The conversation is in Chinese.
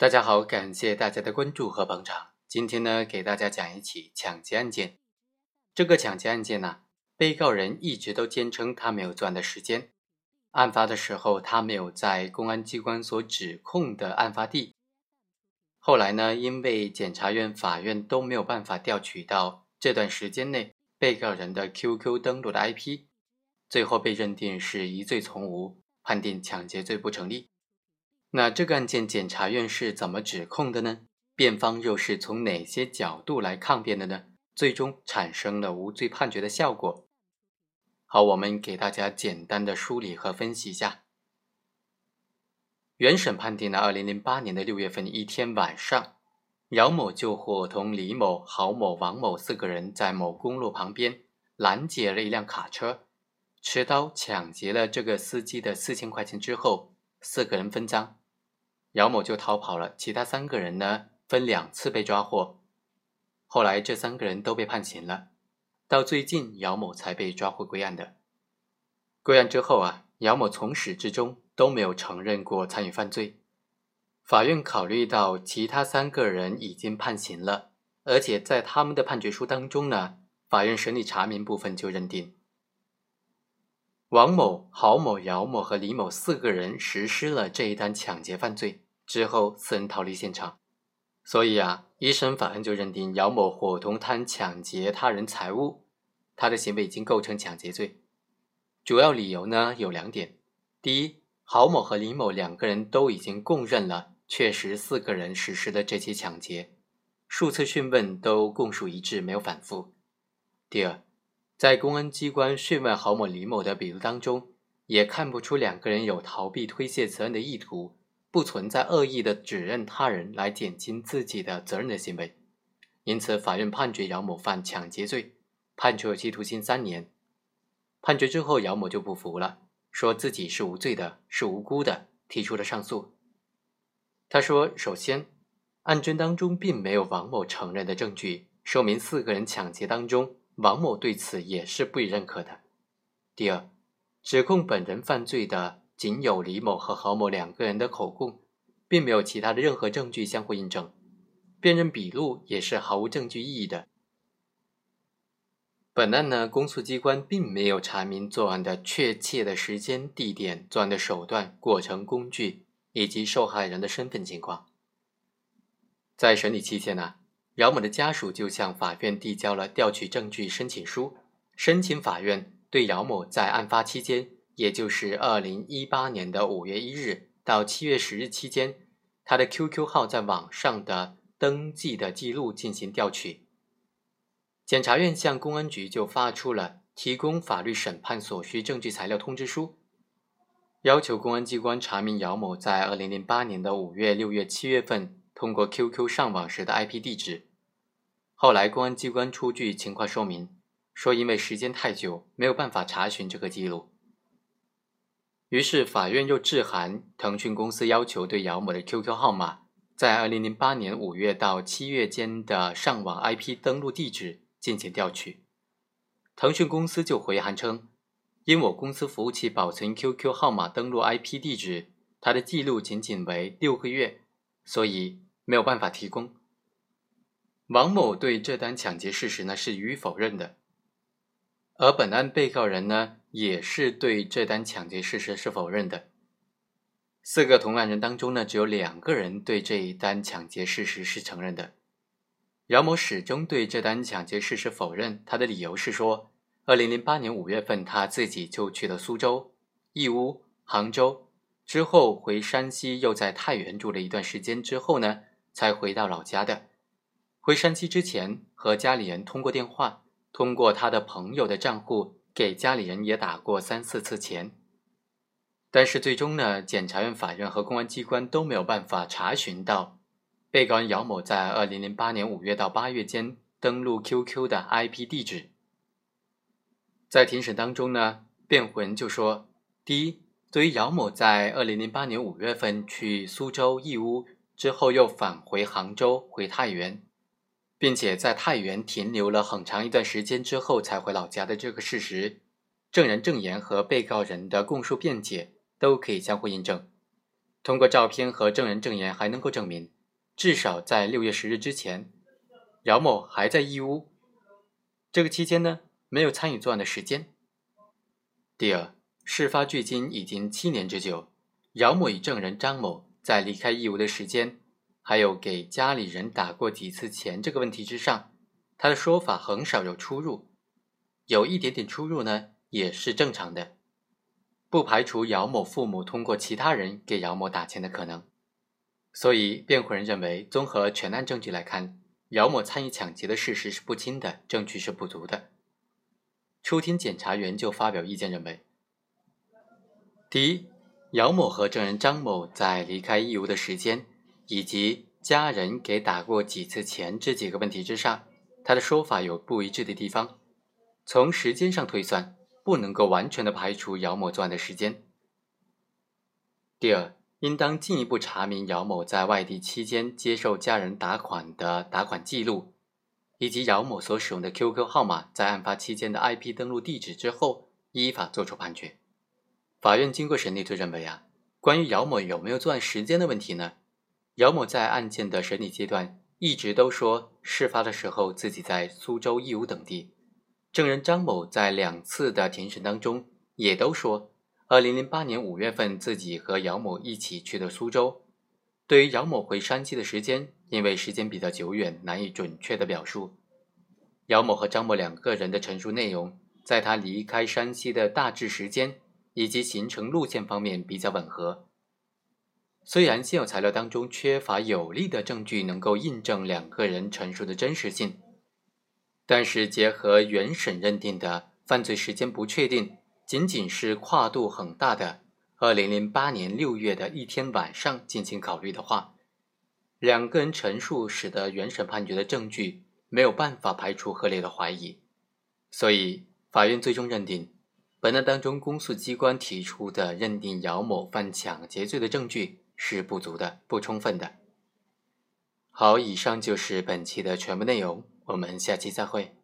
大家好，感谢大家的关注和捧场。今天呢，给大家讲一起抢劫案件。这个抢劫案件呢，被告人一直都坚称他没有作案的时间。案发的时候，他没有在公安机关所指控的案发地。后来呢，因为检察院、法院都没有办法调取到这段时间内被告人的 QQ 登录的 IP，最后被认定是疑罪从无，判定抢劫罪不成立。那这个案件，检察院是怎么指控的呢？辩方又是从哪些角度来抗辩的呢？最终产生了无罪判决的效果。好，我们给大家简单的梳理和分析一下。原审判定了二零零八年的六月份一天晚上，姚某就伙同李某、郝某、王某四个人在某公路旁边拦截了一辆卡车，持刀抢劫了这个司机的四千块钱之后，四个人分赃。姚某就逃跑了，其他三个人呢分两次被抓获，后来这三个人都被判刑了，到最近姚某才被抓获归案的。归案之后啊，姚某从始至终都没有承认过参与犯罪。法院考虑到其他三个人已经判刑了，而且在他们的判决书当中呢，法院审理查明部分就认定。王某、郝某、姚某和李某四个人实施了这一单抢劫犯罪之后，四人逃离现场，所以啊，一审法院就认定姚某伙同贪抢劫他人财物，他的行为已经构成抢劫罪。主要理由呢有两点：第一，郝某和李某两个人都已经供认了，确实四个人实施的这起抢劫，数次讯问都供述一致，没有反复；第二。在公安机关讯问郝某、李某的笔录当中，也看不出两个人有逃避推卸责任的意图，不存在恶意的指认他人来减轻自己的责任的行为，因此法院判决姚某犯抢劫罪，判处有期徒刑三年。判决之后，姚某就不服了，说自己是无罪的，是无辜的，提出了上诉。他说：“首先，案卷当中并没有王某承认的证据，说明四个人抢劫当中。”王某对此也是不予认可的。第二，指控本人犯罪的仅有李某和郝某两个人的口供，并没有其他的任何证据相互印证，辨认笔录也是毫无证据意义的。本案呢，公诉机关并没有查明作案的确切的时间、地点、作案的手段、过程、工具以及受害人的身份情况。在审理期间呢。姚某的家属就向法院递交了调取证据申请书，申请法院对姚某在案发期间，也就是二零一八年的五月一日到七月十日期间，他的 QQ 号在网上的登记的记录进行调取。检察院向公安局就发出了提供法律审判所需证据材料通知书，要求公安机关查明姚某在二零零八年的五月、六月、七月份通过 QQ 上网时的 IP 地址。后来，公安机关出具情况说明，说因为时间太久，没有办法查询这个记录。于是，法院又致函腾讯公司，要求对姚某的 QQ 号码在2008年5月到7月间的上网 IP 登录地址进行调取。腾讯公司就回函称，因我公司服务器保存 QQ 号码登录 IP 地址，它的记录仅仅为六个月，所以没有办法提供。王某对这单抢劫事实呢是予以否认的，而本案被告人呢也是对这单抢劫事实是否认的。四个同案人当中呢，只有两个人对这一单抢劫事实是承认的。姚某始终对这单抢劫事实否认，他的理由是说，二零零八年五月份他自己就去了苏州、义乌、杭州，之后回山西，又在太原住了一段时间之后呢，才回到老家的。回山西之前，和家里人通过电话，通过他的朋友的账户给家里人也打过三四次钱。但是最终呢，检察院、法院和公安机关都没有办法查询到被告人姚某在二零零八年五月到八月间登录 QQ 的 IP 地址。在庭审当中呢，辩护人就说：第一，对于姚某在二零零八年五月份去苏州、义乌之后，又返回杭州、回太原。并且在太原停留了很长一段时间之后才回老家的这个事实，证人证言和被告人的供述辩解都可以相互印证。通过照片和证人证言还能够证明，至少在六月十日之前，姚某还在义乌。这个期间呢，没有参与作案的时间。第二，事发距今已经七年之久，姚某与证人张某在离开义乌的时间，还有给家里人打过几次钱这个问题之上，他的说法很少有出入，有一点点出入呢，也是正常的。不排除姚某父母通过其他人给姚某打钱的可能，所以辩护人认为，综合全案证据来看，姚某参与抢劫的事实是不清的，证据是不足的。出庭检察员就发表意见认为：第一，姚某和证人张某在离开义乌的时间，以及家人给打过几次钱这几个问题之上，他的说法有不一致的地方，从时间上推算。不能够完全的排除姚某作案的时间。第二，应当进一步查明姚某在外地期间接受家人打款的打款记录，以及姚某所使用的 QQ 号码在案发期间的 IP 登录地址之后，依法作出判决。法院经过审理，就认为啊，关于姚某有没有作案时间的问题呢？姚某在案件的审理阶段一直都说，事发的时候自己在苏州、义乌等地。证人张某在两次的庭审当中也都说，二零零八年五月份自己和姚某一起去的苏州。对于姚某回山西的时间，因为时间比较久远，难以准确的表述。姚某和张某两个人的陈述内容，在他离开山西的大致时间以及行程路线方面比较吻合。虽然现有材料当中缺乏有力的证据能够印证两个人陈述的真实性。但是，结合原审认定的犯罪时间不确定，仅仅是跨度很大的二零零八年六月的一天晚上进行考虑的话，两个人陈述使得原审判决的证据没有办法排除合理的怀疑，所以法院最终认定，本案当中公诉机关提出的认定姚某犯抢劫罪的证据是不足的、不充分的。好，以上就是本期的全部内容。我们下期再会。